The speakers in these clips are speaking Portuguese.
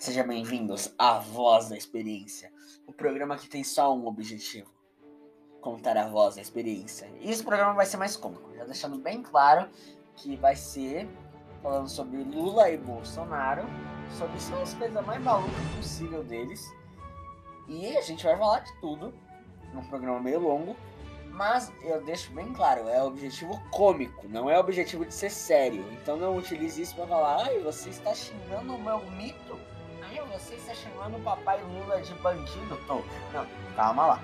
Sejam bem-vindos à Voz da Experiência, o programa que tem só um objetivo: contar a voz da experiência. E esse programa vai ser mais cômico, já deixando bem claro que vai ser falando sobre Lula e Bolsonaro, sobre as coisas mais malucas possível deles. E a gente vai falar de tudo, num programa meio longo, mas eu deixo bem claro, é objetivo cômico, não é objetivo de ser sério. Então não utilize isso para falar, ai, você está xingando o meu mito? Você está chamando o papai Lula de bandido? Tô. Não, calma lá.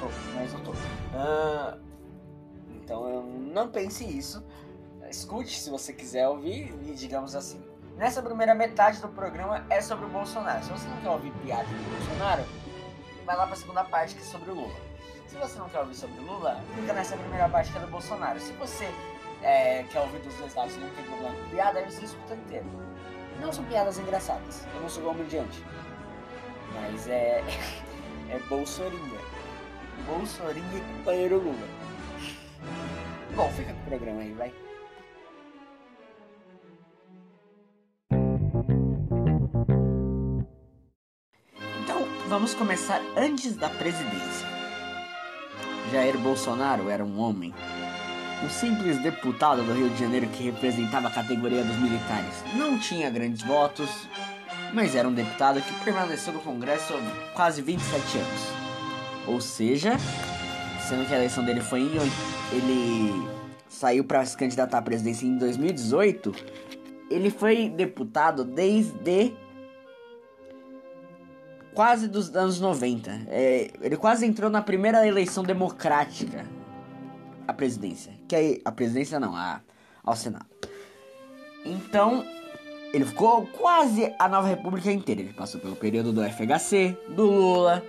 Tô, mas eu tô. Ah, então eu não pense isso. Escute se você quiser ouvir e digamos assim. Nessa primeira metade do programa é sobre o Bolsonaro. Se você não quer ouvir piada do Bolsonaro, vai lá para a segunda parte que é sobre o Lula. Se você não quer ouvir sobre o Lula, fica nessa primeira parte que é do Bolsonaro. Se você é, quer ouvir dos dois lados e não tem problema com piada, aí você escuta inteiro. Não são piadas engraçadas. Eu não sou comediante. Mas é. é Bolsorinha. Bolsorinha e companheiro Lula. Bom, fica com o programa aí, vai. Então, vamos começar antes da presidência. Jair Bolsonaro era um homem, um simples deputado do Rio de Janeiro que representava a categoria dos militares. Não tinha grandes votos, mas era um deputado que permaneceu no Congresso quase 27 anos. Ou seja, sendo que a eleição dele foi em ele saiu para se candidatar à presidência em 2018, ele foi deputado desde quase dos anos 90. É, ele quase entrou na primeira eleição democrática à presidência. Que é a presidência não, a, ao Senado. Então, ele ficou quase a nova república inteira. Ele passou pelo período do FHC, do Lula,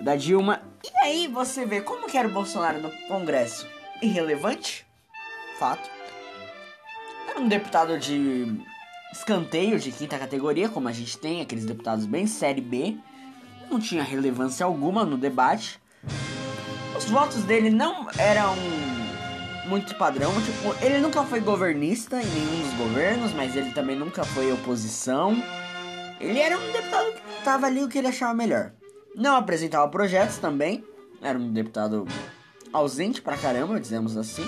da Dilma. E aí você vê como que era o Bolsonaro no Congresso. Irrelevante? Fato. Era um deputado de escanteio de quinta categoria, como a gente tem, aqueles deputados bem série B não tinha relevância alguma no debate. Os votos dele não eram muito padrão, tipo, ele nunca foi governista em nenhum dos governos, mas ele também nunca foi oposição. Ele era um deputado que tava ali o que ele achava melhor. Não apresentava projetos também, era um deputado ausente pra caramba, dizemos assim.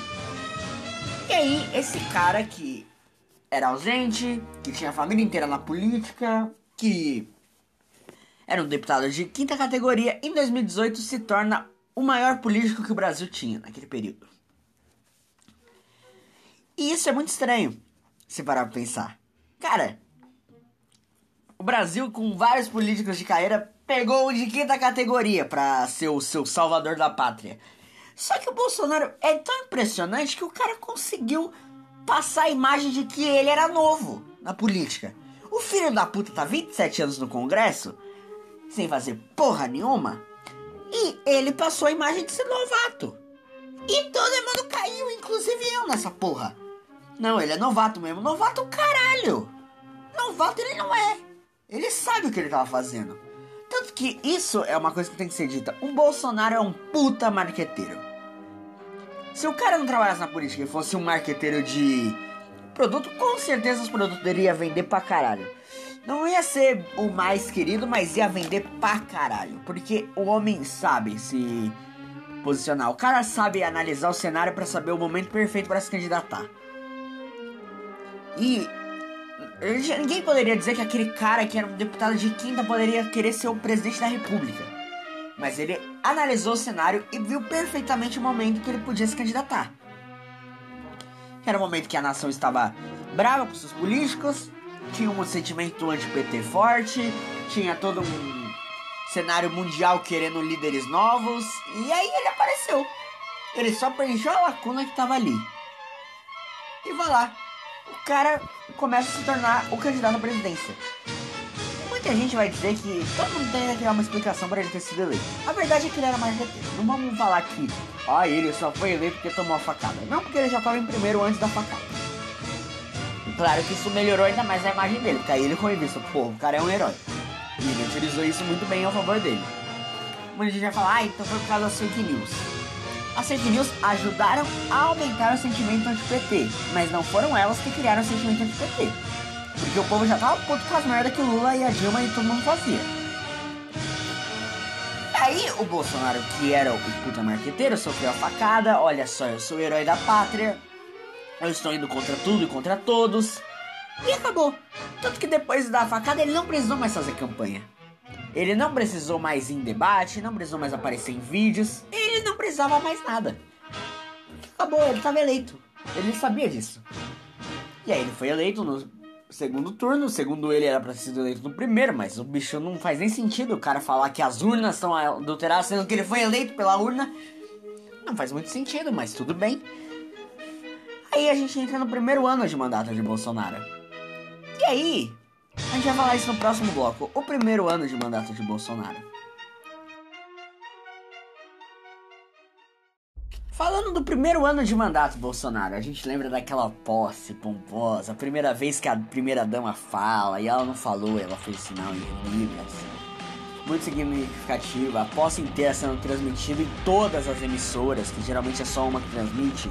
E aí, esse cara que era ausente, que tinha a família inteira na política, que era um deputado de quinta categoria, em 2018 se torna o maior político que o Brasil tinha naquele período. E isso é muito estranho, se parar pra pensar. Cara, o Brasil, com vários políticos de carreira, pegou o de quinta categoria para ser o seu salvador da pátria. Só que o Bolsonaro é tão impressionante que o cara conseguiu passar a imagem de que ele era novo na política. O filho da puta tá 27 anos no Congresso sem fazer porra nenhuma. E ele passou a imagem de ser novato. E todo mundo caiu, inclusive eu nessa porra. Não, ele é novato mesmo. Novato caralho. Novato ele não é. Ele sabe o que ele tava fazendo. Tanto que isso é uma coisa que tem que ser dita. O Bolsonaro é um puta marqueteiro. Se o cara não trabalhasse na política e fosse um marqueteiro de produto, com certeza os produtos ia vender pra caralho. Não ia ser o mais querido, mas ia vender pra caralho. Porque o homem sabe se posicionar. O cara sabe analisar o cenário para saber o momento perfeito para se candidatar. E ninguém poderia dizer que aquele cara que era um deputado de quinta poderia querer ser o presidente da república. Mas ele analisou o cenário e viu perfeitamente o momento que ele podia se candidatar. Era o momento que a nação estava brava com seus políticos, tinha um sentimento anti-PT forte, tinha todo um cenário mundial querendo líderes novos, e aí ele apareceu. Ele só preencheu a lacuna que tava ali. E vai lá. O cara começa a se tornar o candidato à presidência. Muita gente vai dizer que todo mundo tem que criar uma explicação para ele ter sido eleito. A verdade é que ele era mais marqueteiro. Não vamos falar que, ah, ele só foi eleito porque tomou a facada. Não, porque ele já estava em primeiro antes da facada. Claro que isso melhorou ainda mais a imagem dele, porque aí ele foi visto, pô, o cara é um herói. E ele utilizou isso muito bem a favor dele. Muita gente vai falar, ah, então foi por causa das fake news. As fake news ajudaram a aumentar o sentimento anti-PT, mas não foram elas que criaram o sentimento anti-PT. Porque o povo já tava puto com as merdas que o Lula e a Dilma e todo mundo fazia. Aí o Bolsonaro, que era o puta marqueteiro, sofreu a facada. Olha só, eu sou o herói da pátria. Eu estou indo contra tudo e contra todos. E acabou. Tanto que depois da facada ele não precisou mais fazer campanha. Ele não precisou mais ir em debate, não precisou mais aparecer em vídeos. Ele não precisava mais nada. Acabou, ele estava eleito. Ele sabia disso. E aí ele foi eleito no segundo turno. Segundo ele, era pra ser eleito no primeiro, mas o bicho não faz nem sentido o cara falar que as urnas estão adulteradas, sendo que ele foi eleito pela urna. Não faz muito sentido, mas tudo bem. Aí a gente entra no primeiro ano de mandato de Bolsonaro. E aí, a gente vai falar isso no próximo bloco. O primeiro ano de mandato de Bolsonaro. Falando do primeiro ano de mandato Bolsonaro, a gente lembra daquela posse pomposa, a primeira vez que a primeira dama fala e ela não falou, ela fez sinal em Libras. Muito significativa, a posse inteira sendo transmitida em todas as emissoras, que geralmente é só uma que transmite,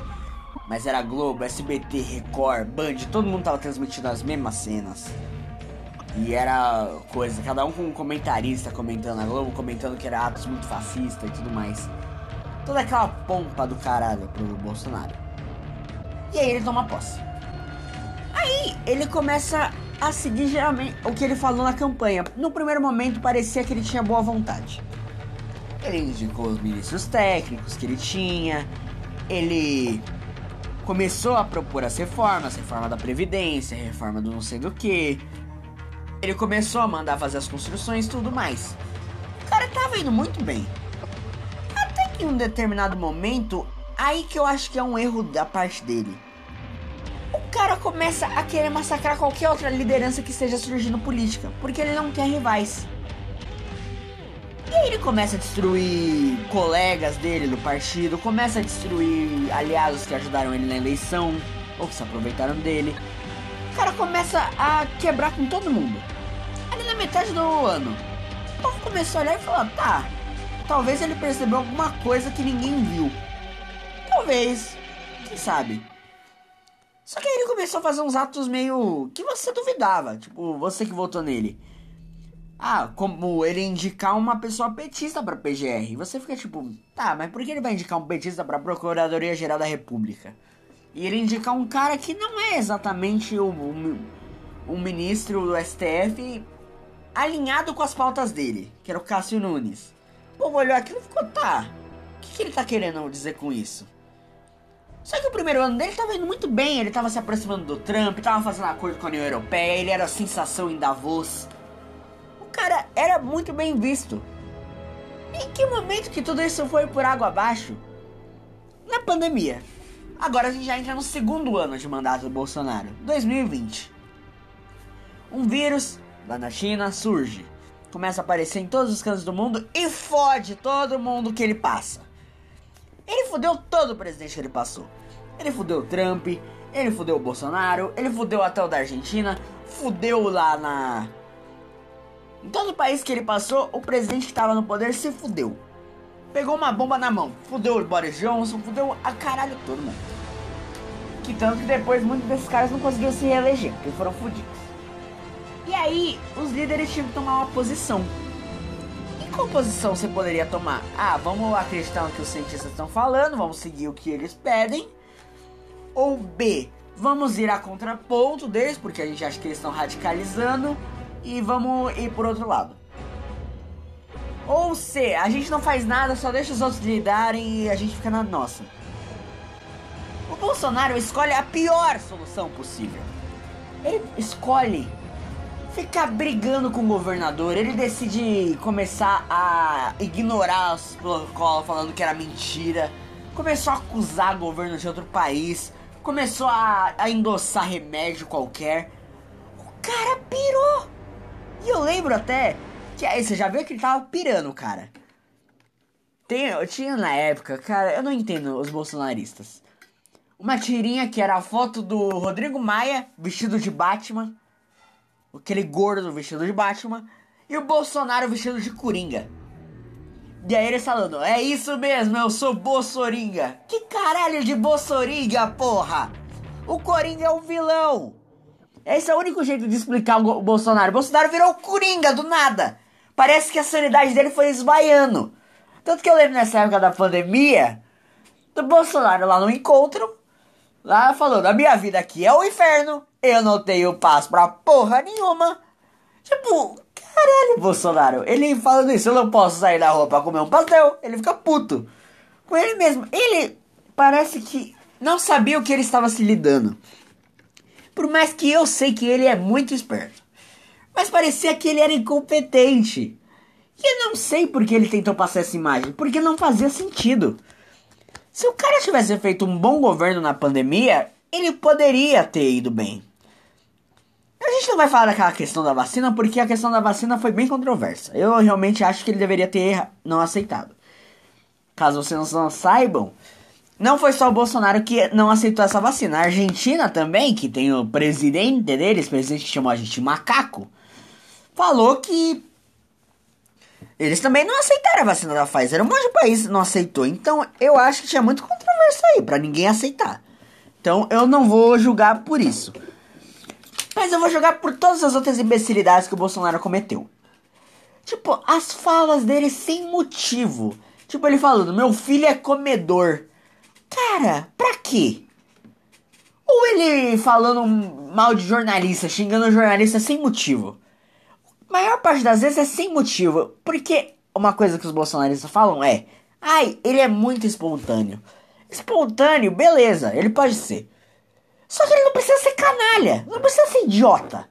mas era Globo, SBT, Record, Band, todo mundo tava transmitindo as mesmas cenas. E era coisa, cada um com um comentarista comentando a Globo, comentando que era atos muito fascistas e tudo mais toda aquela pompa do caralho pro Bolsonaro. E aí ele toma posse. Aí ele começa a seguir geralmente o que ele falou na campanha. No primeiro momento parecia que ele tinha boa vontade. Ele indicou os ministros técnicos que ele tinha. Ele começou a propor as reformas, reforma da Previdência, reforma do não sei do que. Ele começou a mandar fazer as construções e tudo mais. O cara tava indo muito bem em um determinado momento, aí que eu acho que é um erro da parte dele. O cara começa a querer massacrar qualquer outra liderança que esteja surgindo política, porque ele não quer rivais. E aí ele começa a destruir colegas dele do partido, começa a destruir aliados que ajudaram ele na eleição, ou que se aproveitaram dele. O cara começa a quebrar com todo mundo. Ali na metade do ano, o povo começou a olhar e falar: tá, Talvez ele percebeu alguma coisa que ninguém viu. Talvez. Quem sabe? Só que aí ele começou a fazer uns atos meio. que você duvidava. Tipo, você que votou nele. Ah, como ele indicar uma pessoa petista pra PGR. Você fica tipo, tá, mas por que ele vai indicar um petista pra Procuradoria Geral da República? E ele indicar um cara que não é exatamente o, o ministro do STF alinhado com as pautas dele, que era o Cássio Nunes. O povo olhou aquilo e ficou, tá. O que, que ele tá querendo dizer com isso? Só que o primeiro ano dele tava indo muito bem, ele tava se aproximando do Trump, tava fazendo acordo com a União Europeia, ele era a sensação em Davos. Cara era muito bem visto. Em que momento que tudo isso foi por água abaixo? Na pandemia. Agora a gente já entra no segundo ano de mandato do Bolsonaro, 2020. Um vírus lá na China surge começa a aparecer em todos os cantos do mundo e fode todo mundo que ele passa. Ele fudeu todo o presidente que ele passou. Ele fudeu o Trump, ele fudeu o Bolsonaro, ele fudeu até o da Argentina, fudeu lá na. Em todo o país que ele passou, o presidente que estava no poder se fudeu. Pegou uma bomba na mão, fudeu o Boris Johnson, fudeu a caralho todo mundo. Que tanto que depois muitos desses caras não conseguiram se reeleger, porque foram fudidos. E aí, os líderes tinham que tomar uma posição. E qual posição você poderia tomar? Ah, vamos acreditar no que os cientistas estão falando, vamos seguir o que eles pedem. Ou B, vamos ir a contraponto deles, porque a gente acha que eles estão radicalizando, e vamos ir por outro lado. Ou C, a gente não faz nada, só deixa os outros lidarem e a gente fica na nossa. O Bolsonaro escolhe a pior solução possível. Ele escolhe ficar brigando com o governador, ele decide começar a ignorar os protocolos falando que era mentira, começou a acusar o governo de outro país, começou a, a endossar remédio qualquer. O cara pirou! Eu lembro até que aí você já viu que ele tava pirando, cara. Tem, eu tinha na época, cara, eu não entendo os bolsonaristas. Uma tirinha que era a foto do Rodrigo Maia vestido de Batman aquele gordo vestido de Batman, e o Bolsonaro vestido de Coringa. E aí eles falando, é isso mesmo, eu sou Bolsoringa. Que caralho de Bolsoringa, porra? O Coringa é o vilão. Esse é o único jeito de explicar o Bolsonaro. O Bolsonaro virou coringa do nada. Parece que a sanidade dele foi esvaiando. Tanto que eu lembro nessa época da pandemia, do Bolsonaro lá no encontro, lá falando: a minha vida aqui é o inferno, eu não tenho paz pra porra nenhuma. Tipo, caralho, Bolsonaro. Ele falando isso, eu não posso sair da rua pra comer um pastel. Ele fica puto com ele mesmo. Ele parece que não sabia o que ele estava se lidando. Por mais que eu sei que ele é muito esperto. Mas parecia que ele era incompetente. E eu não sei por que ele tentou passar essa imagem. Porque não fazia sentido. Se o cara tivesse feito um bom governo na pandemia, ele poderia ter ido bem. A gente não vai falar daquela questão da vacina, porque a questão da vacina foi bem controversa. Eu realmente acho que ele deveria ter não aceitado. Caso vocês não saibam, não foi só o Bolsonaro que não aceitou essa vacina. A Argentina também, que tem o presidente deles, presidente que chamou a gente de macaco, falou que eles também não aceitaram a vacina da Pfizer. Um monte de país não aceitou. Então eu acho que tinha muito controvérsia aí para ninguém aceitar. Então eu não vou julgar por isso. Mas eu vou julgar por todas as outras imbecilidades que o Bolsonaro cometeu. Tipo, as falas dele sem motivo. Tipo, ele falando: Meu filho é comedor. Cara, pra quê? Ou ele falando mal de jornalista, xingando jornalista sem motivo. A maior parte das vezes é sem motivo. Porque uma coisa que os bolsonaristas falam é: ai, ele é muito espontâneo. Espontâneo, beleza, ele pode ser. Só que ele não precisa ser canalha, não precisa ser idiota.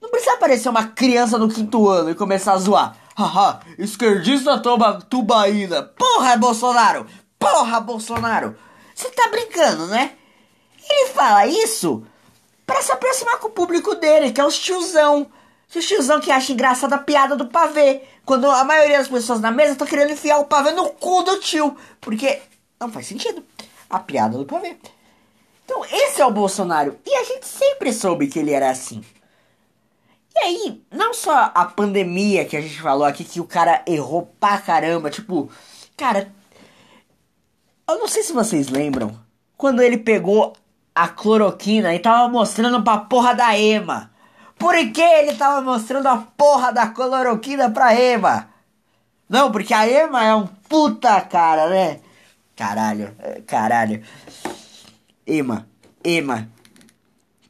Não precisa aparecer uma criança no quinto ano e começar a zoar. Haha, esquerdista toma tubaína. Porra, Bolsonaro! Porra, Bolsonaro! Você tá brincando, né? Ele fala isso para se aproximar com o público dele, que é os tiozão. Os tiozão que acha engraçada a piada do pavê. Quando a maioria das pessoas na mesa tá querendo enfiar o pavê no cu do tio. Porque não faz sentido. A piada do pavê. Então, esse é o Bolsonaro. E a gente sempre soube que ele era assim. E aí, não só a pandemia que a gente falou aqui, que o cara errou pra caramba. Tipo, cara, eu não sei se vocês lembram quando ele pegou a cloroquina e tava mostrando pra porra da Ema. Por que ele tava mostrando a porra da cloroquina pra Ema? Não, porque a Ema é um puta cara, né? Caralho, é, caralho. Ema, Ema.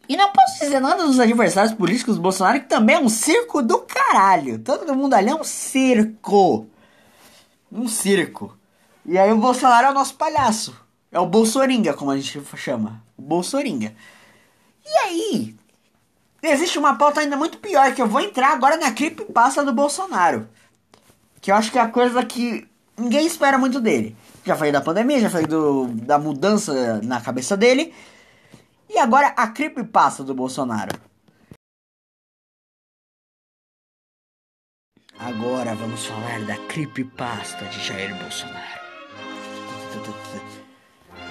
E não posso dizer nada dos adversários políticos do Bolsonaro, que também é um circo do caralho. Todo mundo ali é um circo. Um circo. E aí o Bolsonaro é o nosso palhaço. É o Bolsoringa, como a gente chama. O Bolsoringa. E aí, existe uma pauta ainda muito pior, que eu vou entrar agora na creepypasta do Bolsonaro. Que eu acho que é a coisa que ninguém espera muito dele. Já falei da pandemia, já falei do, da mudança na cabeça dele. E agora a creepypasta do Bolsonaro. Agora vamos falar da creepypasta de Jair Bolsonaro.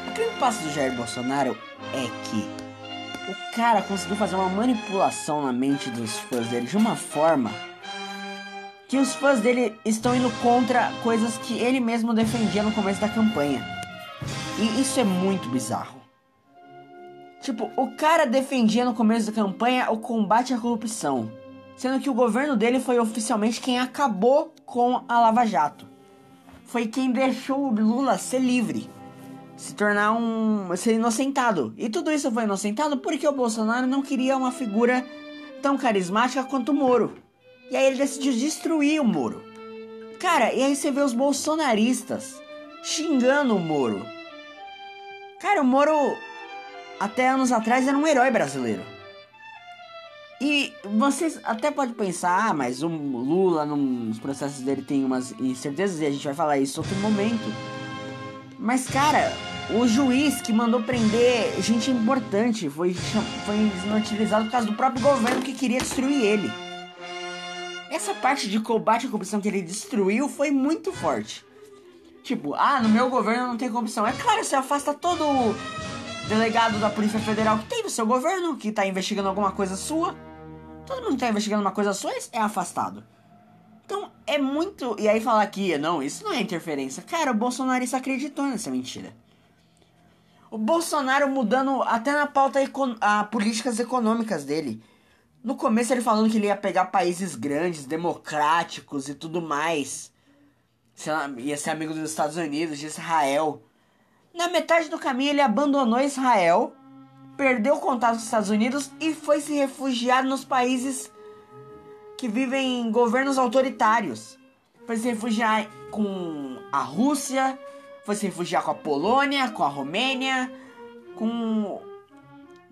O que passa do Jair Bolsonaro é que o cara conseguiu fazer uma manipulação na mente dos fãs dele de uma forma que os fãs dele estão indo contra coisas que ele mesmo defendia no começo da campanha. E isso é muito bizarro. Tipo, o cara defendia no começo da campanha o combate à corrupção, sendo que o governo dele foi oficialmente quem acabou com a Lava Jato foi quem deixou Lula ser livre, se tornar um. ser inocentado. E tudo isso foi inocentado porque o Bolsonaro não queria uma figura tão carismática quanto o Moro. E aí ele decidiu destruir o Moro. Cara, e aí você vê os bolsonaristas xingando o Moro. Cara, o Moro até anos atrás era um herói brasileiro. E vocês até podem pensar, ah, mas o Lula nos processos dele tem umas incertezas e a gente vai falar isso outro momento. Mas cara, o juiz que mandou prender gente importante foi, foi inutilizado por causa do próprio governo que queria destruir ele. Essa parte de combate à corrupção que ele destruiu foi muito forte. Tipo, ah, no meu governo não tem corrupção. É claro, você afasta todo delegado da Polícia Federal que tem no seu governo, que tá investigando alguma coisa sua. Todo mundo que tá investigando uma coisa sua é afastado. Então é muito. E aí falar que não, isso não é interferência. Cara, o bolsonarista acreditou nessa mentira. O Bolsonaro mudando até na pauta a políticas econômicas dele. No começo ele falando que ele ia pegar países grandes, democráticos e tudo mais. Ia ser amigo dos Estados Unidos, de Israel. Na metade do caminho ele abandonou Israel, perdeu o contato com os Estados Unidos e foi se refugiar nos países que vivem em governos autoritários. Foi se refugiar com a Rússia, foi se refugiar com a Polônia, com a Romênia, com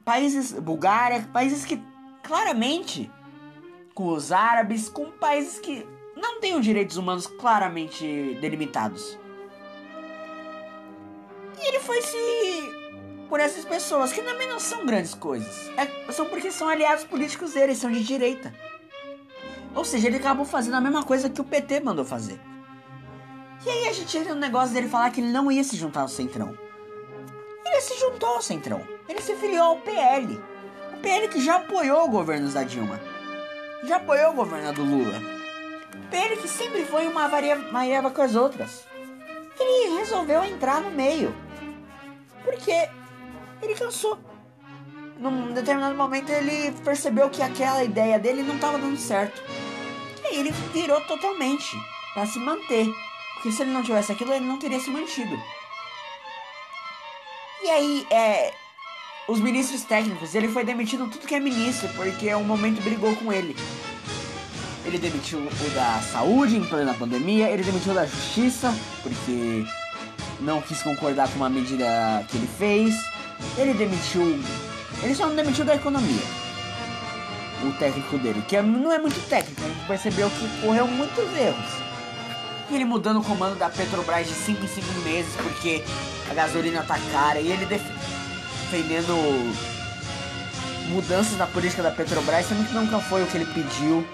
países, Bulgária, países que claramente, com os árabes, com países que não têm os direitos humanos claramente delimitados. E ele foi se por essas pessoas que também não são grandes coisas. É, são porque são aliados políticos dele, são de direita. Ou seja, ele acabou fazendo a mesma coisa que o PT mandou fazer. E aí a gente entra no negócio dele falar que ele não ia se juntar ao Centrão. Ele se juntou ao Centrão. Ele se filiou ao PL. O PL que já apoiou o governo da Dilma. Já apoiou o governo do Lula. O PL que sempre foi uma variava com as outras. Ele resolveu entrar no meio. Porque ele cansou. Num determinado momento ele percebeu que aquela ideia dele não estava dando certo. E aí ele virou totalmente para se manter. Porque se ele não tivesse aquilo, ele não teria se mantido. E aí, é. Os ministros técnicos, ele foi demitido tudo que é ministro, porque o momento brigou com ele. Ele demitiu o da saúde em plena pandemia, ele demitiu o da justiça, porque não quis concordar com uma medida que ele fez. Ele demitiu. Ele só não demitiu da economia. O técnico dele, que é, não é muito técnico, a gente percebeu que correu muitos erros ele mudando o comando da Petrobras de 5 em 5 meses porque a gasolina tá cara e ele defendendo mudanças na política da Petrobras, sendo que nunca foi o que ele pediu.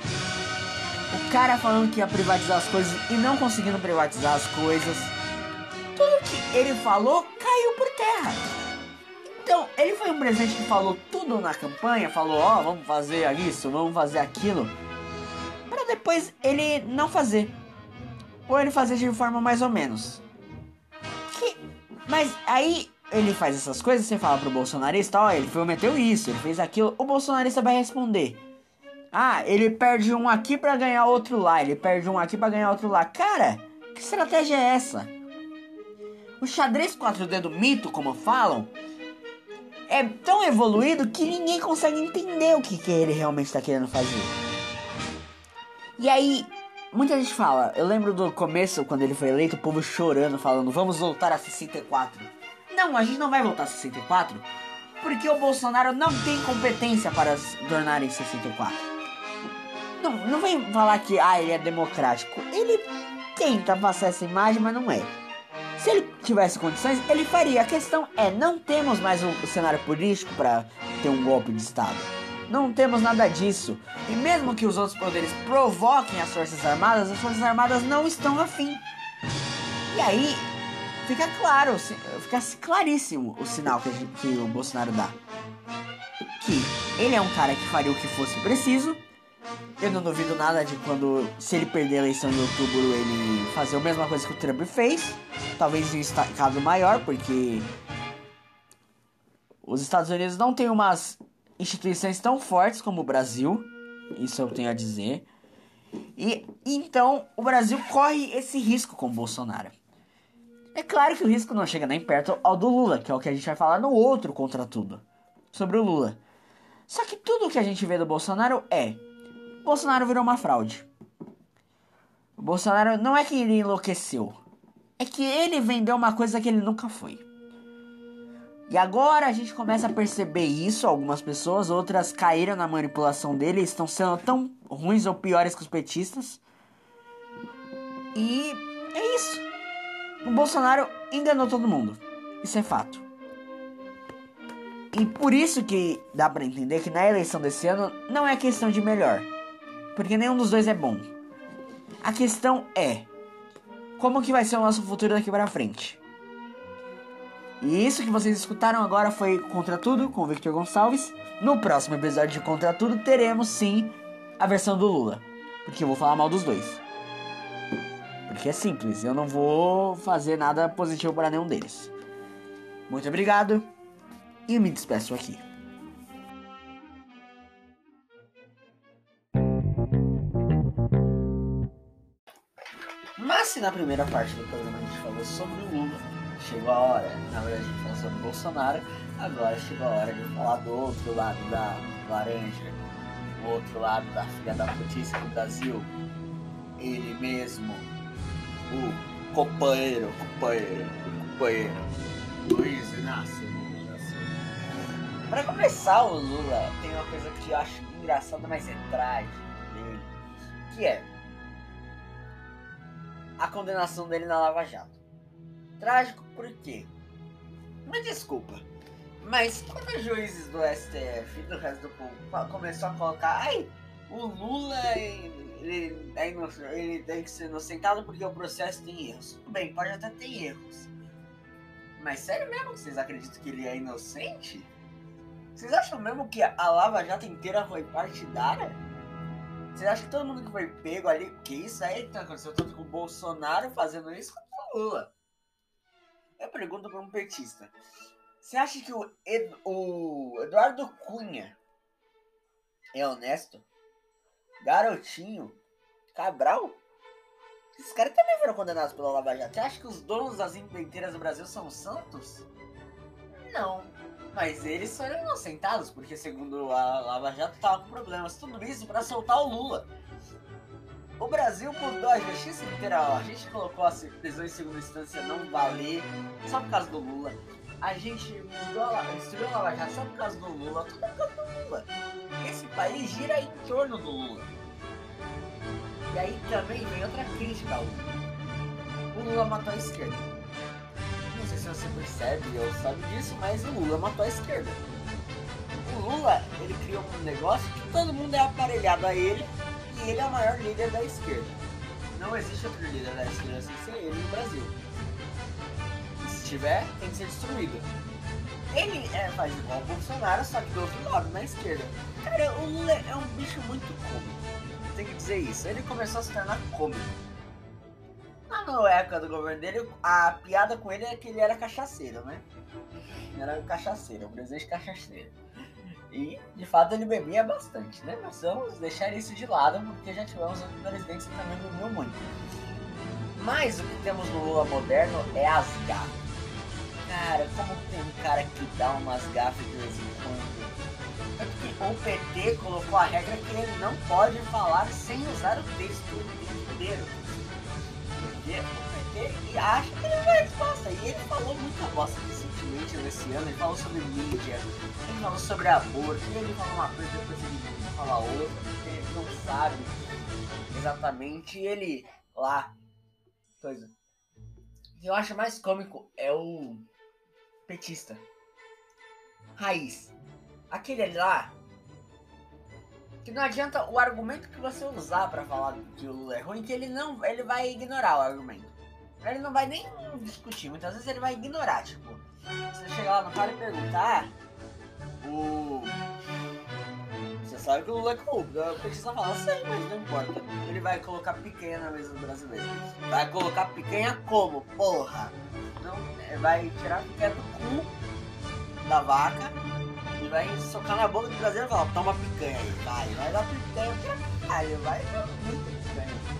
O cara falando que ia privatizar as coisas e não conseguindo privatizar as coisas. Tudo que ele falou caiu por terra. Então, ele foi um presidente que falou tudo na campanha, falou, ó, oh, vamos fazer isso, vamos fazer aquilo, para depois ele não fazer ou ele fazia de forma mais ou menos. Que... Mas aí ele faz essas coisas, você fala pro bolsonarista, ó, ele prometeu isso, ele fez aquilo, o bolsonarista vai responder. Ah, ele perde um aqui para ganhar outro lá, ele perde um aqui para ganhar outro lá. Cara, que estratégia é essa? O xadrez 4 dedo mito, como falam, é tão evoluído que ninguém consegue entender o que, que ele realmente está querendo fazer. E aí, Muita gente fala, eu lembro do começo, quando ele foi eleito, o povo chorando, falando, vamos voltar a 64. Não, a gente não vai voltar a 64, porque o Bolsonaro não tem competência para se tornar em 64. Não, não vem falar que ah, ele é democrático. Ele tenta passar essa imagem, mas não é. Se ele tivesse condições, ele faria. A questão é, não temos mais o cenário político para ter um golpe de Estado. Não temos nada disso. E mesmo que os outros poderes provoquem as Forças Armadas, as Forças Armadas não estão afim. E aí fica claro, fica claríssimo o sinal que, que o Bolsonaro dá. Que ele é um cara que faria o que fosse preciso. Eu não duvido nada de quando, se ele perder a eleição em outubro, ele fazer a mesma coisa que o Trump fez. Talvez em estado maior, porque os Estados Unidos não têm umas instituições tão fortes como o Brasil, isso eu tenho a dizer. E então o Brasil corre esse risco com o Bolsonaro. É claro que o risco não chega nem perto ao do Lula, que é o que a gente vai falar no outro contra tudo, sobre o Lula. Só que tudo que a gente vê do Bolsonaro é: o Bolsonaro virou uma fraude. O Bolsonaro não é que ele enlouqueceu, é que ele vendeu uma coisa que ele nunca foi. E agora a gente começa a perceber isso, algumas pessoas, outras caíram na manipulação dele, estão sendo tão ruins ou piores que os petistas. E é isso. O Bolsonaro enganou todo mundo. Isso é fato. E por isso que dá para entender que na eleição desse ano não é questão de melhor, porque nenhum dos dois é bom. A questão é como que vai ser o nosso futuro daqui para frente. E isso que vocês escutaram agora foi Contra Tudo com Victor Gonçalves. No próximo episódio de Contra Tudo teremos sim a versão do Lula, porque eu vou falar mal dos dois. Porque é simples, eu não vou fazer nada positivo para nenhum deles. Muito obrigado e me despeço aqui. Se na primeira parte do programa a gente falou sobre o Lula, chegou a hora, na verdade a gente falou sobre o Bolsonaro, agora chegou a hora de falar do outro lado da laranja, o outro lado da filha da putice do Brasil, ele mesmo, o companheiro, companheiro, companheiro, Luiz Inácio Lula Silva. Pra começar, o Lula tem uma coisa que eu acho engraçada, mas é trágica dele, que é a condenação dele na Lava Jato. Trágico por quê? Me desculpa, mas quando os juízes do STF e do resto do povo começou a colocar, ai, o Lula ele, é ele tem que ser inocentado porque o processo tem erros. Tudo bem, pode até ter erros. Mas sério mesmo que vocês acreditam que ele é inocente? Vocês acham mesmo que a Lava Jato inteira foi partidária? Vocês acham que todo mundo que foi pego ali, que isso aí que aconteceu tanto com o Bolsonaro fazendo isso com o Lula? Eu pergunto para um petista. Você acha que o, Ed, o Eduardo Cunha é honesto? Garotinho? Cabral? Esses caras também foram condenados pela Lava Jato. Você acha que os donos das empreiteiras do Brasil são santos? Não. Mas eles foram inocentados, porque segundo a Lava Jato tava com problemas. Tudo isso para soltar o Lula. O Brasil mudou a justiça inteira. A gente colocou a prisão em segunda instância não valer só por causa do Lula. A gente mudou a, destruiu a Lava Jato só por causa do Lula. Tudo por causa do Lula. Esse país gira em torno do Lula. E aí também vem outra crítica ao Lula. O Lula matou a esquerda se você percebe ou sabe disso, mas o Lula matou a esquerda. O Lula, ele criou um negócio que todo mundo é aparelhado a ele e ele é o maior líder da esquerda. Não existe outro líder da esquerda sem ser ele no Brasil. E se tiver, tem que ser destruído. Ele é, faz igual o Bolsonaro, só que do outro lado, na esquerda. Cara, o Lula é um bicho muito cômico. Tem que dizer isso. Ele começou a se tornar cômico na época do governo dele, a piada com ele é que ele era cachaceiro, né? Ele era cachaceiro, o presidente cachaceiro. E, de fato, ele bebia bastante, né? Mas vamos deixar isso de lado, porque já tivemos outros presidentes que também bebiam muito. Mas o que temos no Lula moderno é as gafas. Cara, como tem um cara que dá umas gafas de vez em quando. É o PT colocou a regra que ele não pode falar sem usar o texto inteiro e acha que ele vai resposta. E ele falou muita bosta recentemente nesse ano. Ele falou sobre mídia, ele falou sobre aborto, ele falou uma coisa, depois ele fala outra, porque ele não sabe exatamente. E ele lá, coisa. O que eu acho mais cômico é o petista. Raiz. Aquele ali lá, que não adianta o argumento que você usar para falar que o Lula é ruim, que ele não, ele vai ignorar o argumento. Ele não vai nem discutir, muitas vezes ele vai ignorar, tipo, você chegar lá no cara e perguntar, o você sabe que o Lula é corrupto, o petista fala, sei, mas não importa. Ele vai colocar picanha na mesa do brasileiro. Vai colocar picanha como? Porra! É, vai tirar a picanha do cu da vaca vai socar na boca do brasileiro e falar, toma picanha aí, vai, vai dar picanha pra caralho, vai muito picanha.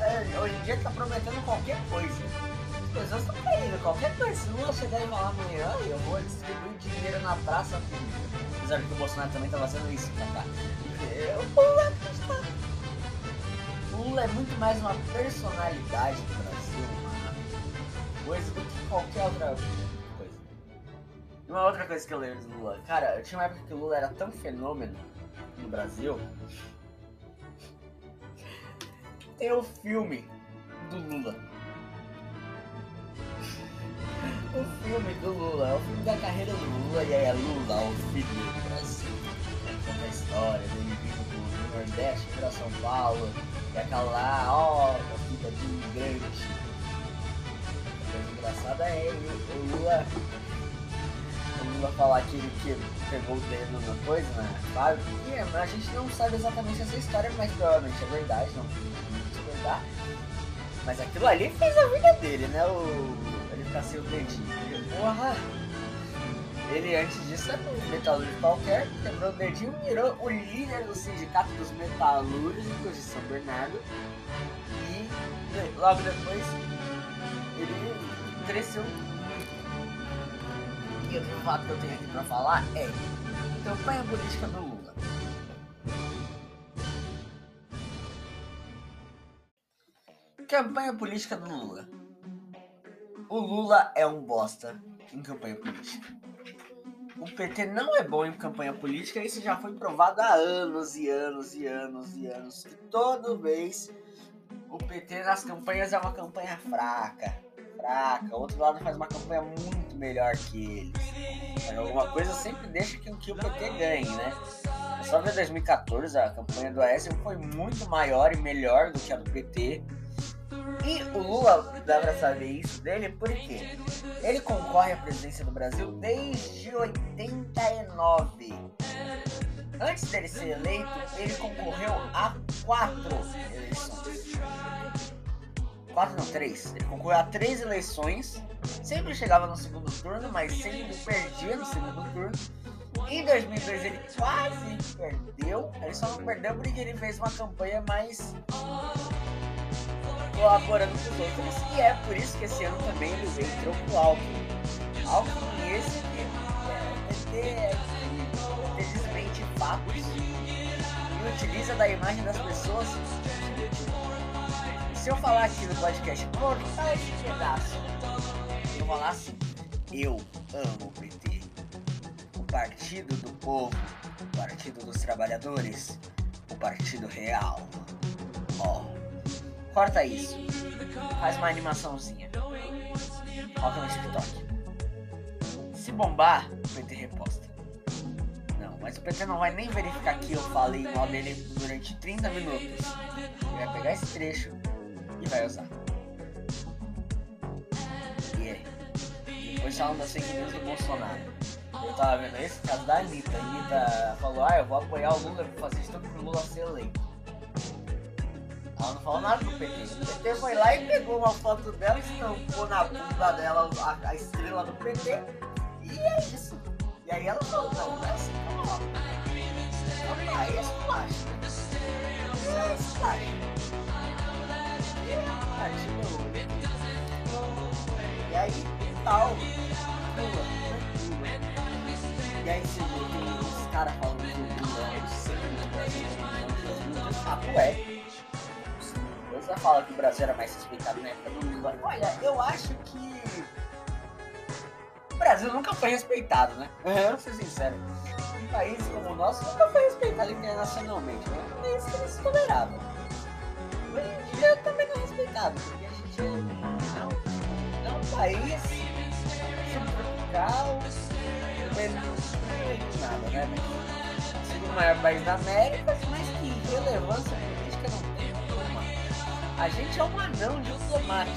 É, hoje em dia tá prometendo qualquer coisa. As pessoas estão caindo, qualquer coisa. Se Lula chegar e falar amanhã, eu vou distribuir dinheiro na praça pública. Apesar que o Bolsonaro também tá fazendo isso pra cá. O Lula O Lula é muito mais uma personalidade do Brasil, uma coisa do que qualquer outra e uma outra coisa que eu lembro do Lula, cara, tinha uma época que o Lula era tão fenômeno no Brasil. Tem o filme do Lula. O filme do Lula, é o filme da carreira do Lula e aí é Lula, o filho do Brasil. Conta a história dele vindo do Nordeste para São Paulo, e aquela lá, ó, oh, filha de imigrante. A coisa engraçada é o Lula Lula falar que ele que pegou o dedo na coisa, né? Claro, e a gente não sabe exatamente essa história, mas provavelmente é verdade, não é verdade. Mas aquilo ali fez a vida dele, né? O, ele ficar sem o dedinho. Porra! Ele antes disso era um metalúrgico qualquer, quebrou o dedinho, virou o líder do sindicato dos metalúrgicos de São Bernardo. E logo depois ele cresceu. Que eu tenho aqui pra falar é campanha política do Lula. Campanha política do Lula. O Lula é um bosta em campanha política. O PT não é bom em campanha política, isso já foi provado há anos e anos e anos e anos. Que toda vez o PT nas campanhas é uma campanha fraca, fraca. O outro lado faz uma campanha muito melhor que eles. Mas alguma coisa sempre deixa que, que o PT ganhe, né? É só ver 2014, a campanha do Aécio foi muito maior e melhor do que a do PT. E o Lula dá pra saber isso dele porque ele concorre à presidência do Brasil desde 89. Antes dele ser eleito, ele concorreu a quatro eleições. Quatro não, três. Ele concorreu a três eleições. Sempre chegava no segundo turno, mas sempre perdia no segundo turno. Em 2002 ele quase perdeu. Ele só não perdeu porque ele fez uma campanha mais colaborando com os outros. E é por isso que esse ano também ele entrou com o Alckmin. Alckmin esse que é, PT, PT desmente fatos e utiliza da imagem das pessoas. Se eu falar aqui no podcast, cortar esse pedaço, eu falar assim, eu amo o PT. O partido do povo, o partido dos trabalhadores, o partido real. Ó. Corta isso. Faz uma animaçãozinha. Coloca no TikTok. Se bombar, o PT reposta. Não, mas o PT não vai nem verificar que eu falei mal dele durante 30 minutos. Ele vai pegar esse trecho e vai usar. E aí? Depois falam das fake news do Bolsonaro. Eu tava vendo esse caso da Anitta. A Anitta falou, ah, eu vou apoiar o Lula, vou fazer tudo pro Lula ser eleito. Ela não falou nada pro PT. O PT foi lá e pegou uma foto dela e estampou na bunda dela a, a, estrela do PT. E é isso. E aí ela falou, não, não é assim que eu coloco. Então, aí é E aí, tal. E aí você os caras falando que o. Papo é você fala que o Brasil era mais respeitado na época do Lula. Olha, eu acho que o Brasil nunca foi respeitado, né? Vou ser. Um país como o nosso nunca foi respeitado internacionalmente, né? Isso que eles toleravam. Hoje em dia também não é respeitado, porque a gente é um, é um país subtropical, menos nada, né? Mas, segundo maior país da América, mas que relevância política não a gente é um anão diplomático.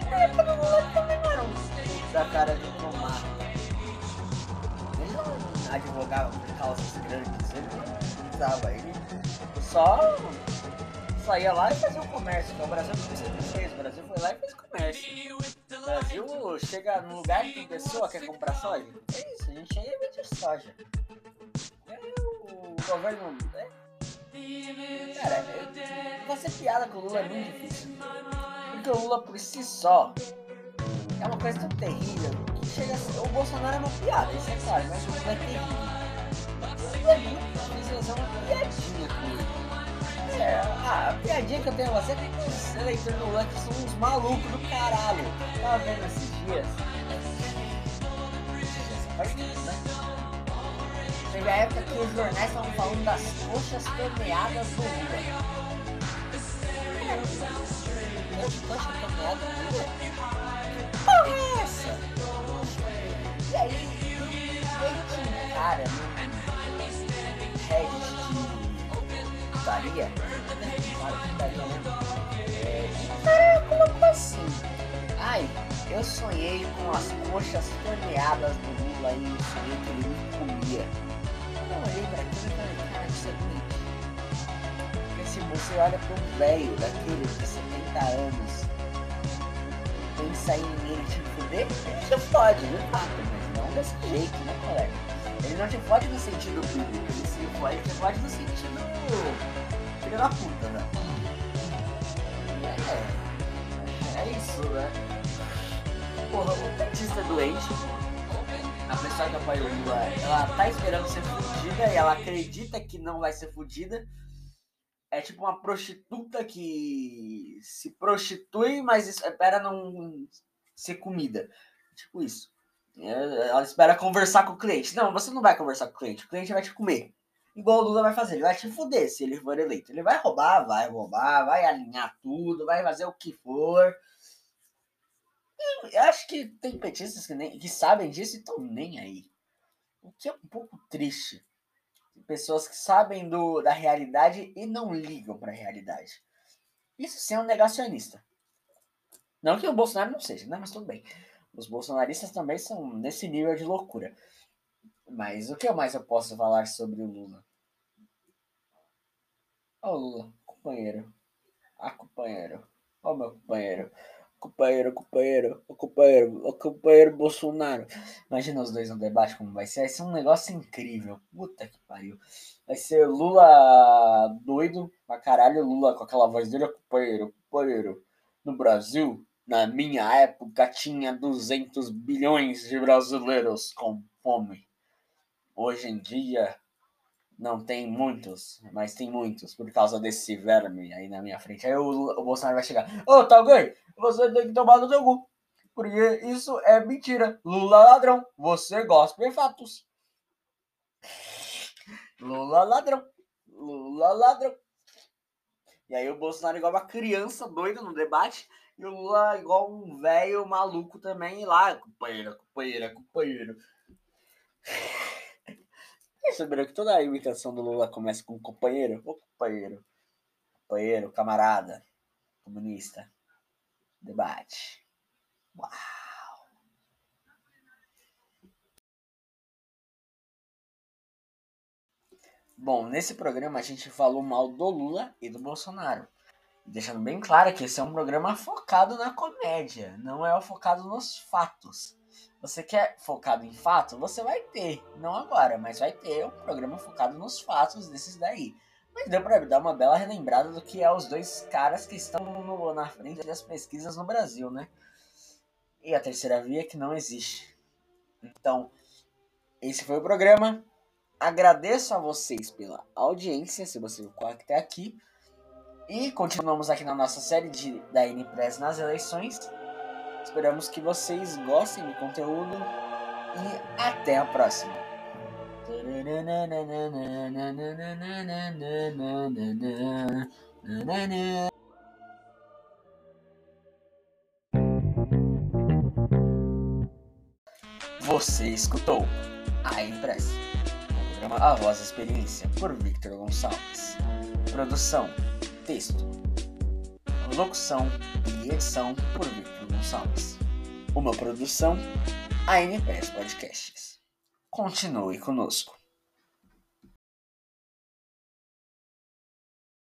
E na época do Lula também não era um da cara diplomata. Ele não advogava por causas grandes, ele não precisava, ele só saía lá e fazia o comércio. Então o Brasil não sempre fez, o Brasil foi lá e fez comércio. O Brasil chega num lugar que tem pessoa quer comprar soja. É isso, a gente ia vender soja. E aí o governo. É, Cara, fazer piada com o Lula é muito difícil. Porque o Lula por si só é uma coisa tão terrível que chega. O Bolsonaro é uma piada, isso é claro, mas o Lula é terrível. é muito difícil fazer uma piadinha com ele. É, a piadinha que eu tenho você é que os eleitores do que são uns malucos do caralho. Eu tava vendo esses dias. Né? Teve a época que os jornais estavam falando das coxas permeadas do Lula. Coxa permeada do Lula? Porra é essa? E aí, tem um cara no Reddit putaria, putaria, né? É, o cara assim, ai, eu sonhei com as coxas permeadas do Lula e sonhei que ele me comia eu olhei pra aquilo e falei, cara, isso é bonito. Porque se você olha para um velho daquele de 70 anos, tem pensar em ele te fuder, ele te fode, de fato, mas não desse jeito, né, colega? Ele não te fode no sentido público, ele se ele te fode no sentido. Filho da puta, né? É, é isso, né? Porra, o petista é doente, a pessoa que apoia o Lula, ela tá esperando ser fudida e ela acredita que não vai ser fudida. É tipo uma prostituta que se prostitui, mas espera não ser comida. Tipo isso. É, ela espera conversar com o cliente. Não, você não vai conversar com o cliente. O cliente vai te comer. Igual o Lula vai fazer. Ele vai te fuder se ele for eleito. Ele vai roubar, vai roubar, vai alinhar tudo, vai fazer o que for. Eu acho que tem petistas que, nem, que sabem disso e estão nem aí. O que é um pouco triste. Pessoas que sabem do, da realidade e não ligam para a realidade. Isso sim é um negacionista. Não que o Bolsonaro não seja, né? Mas tudo bem. Os bolsonaristas também são nesse nível de loucura. Mas o que mais eu posso falar sobre o Lula? Ó oh, Lula, companheiro. Ah, companheiro. Ó oh, meu companheiro companheiro, companheiro, o companheiro, companheiro Bolsonaro. Imagina os dois no debate como vai ser. Vai ser um negócio incrível. Puta que pariu. Vai ser Lula doido pra caralho. Lula com aquela voz dele, companheiro, companheiro. No Brasil, na minha época, tinha 200 bilhões de brasileiros com fome. Hoje em dia, não tem muitos, mas tem muitos, por causa desse verme aí na minha frente. Aí o, o Bolsonaro vai chegar. Ô, oh, Talgay, você tem que tomar no seu cu. Porque isso é mentira. Lula ladrão. Você gosta de fatos. Lula ladrão. Lula ladrão. E aí o Bolsonaro igual uma criança doida no debate. E o Lula igual um velho maluco também lá. Companheira, companheira, companheiro. Perceberam que toda a imitação do Lula começa com companheiro? Ô companheiro. Companheiro, camarada, comunista. Debate. Uau! Bom, nesse programa a gente falou mal do Lula e do Bolsonaro. Deixando bem claro que esse é um programa focado na comédia, não é focado nos fatos. Você quer focado em fato? Você vai ter. Não agora, mas vai ter um programa focado nos fatos desses daí. Mas deu pra dar uma bela relembrada do que é os dois caras que estão no, na frente das pesquisas no Brasil, né? E a terceira via que não existe. Então, esse foi o programa. Agradeço a vocês pela audiência, se você ficou até aqui. E continuamos aqui na nossa série de, da NPress nas eleições. Esperamos que vocês gostem do conteúdo e até a próxima. Você escutou a Impress, o programa A Voz Experiência, por Victor Gonçalves. Produção, texto, locução e edição por Victor Gonçalves. Uma produção, a NPS Podcasts. Continue conosco.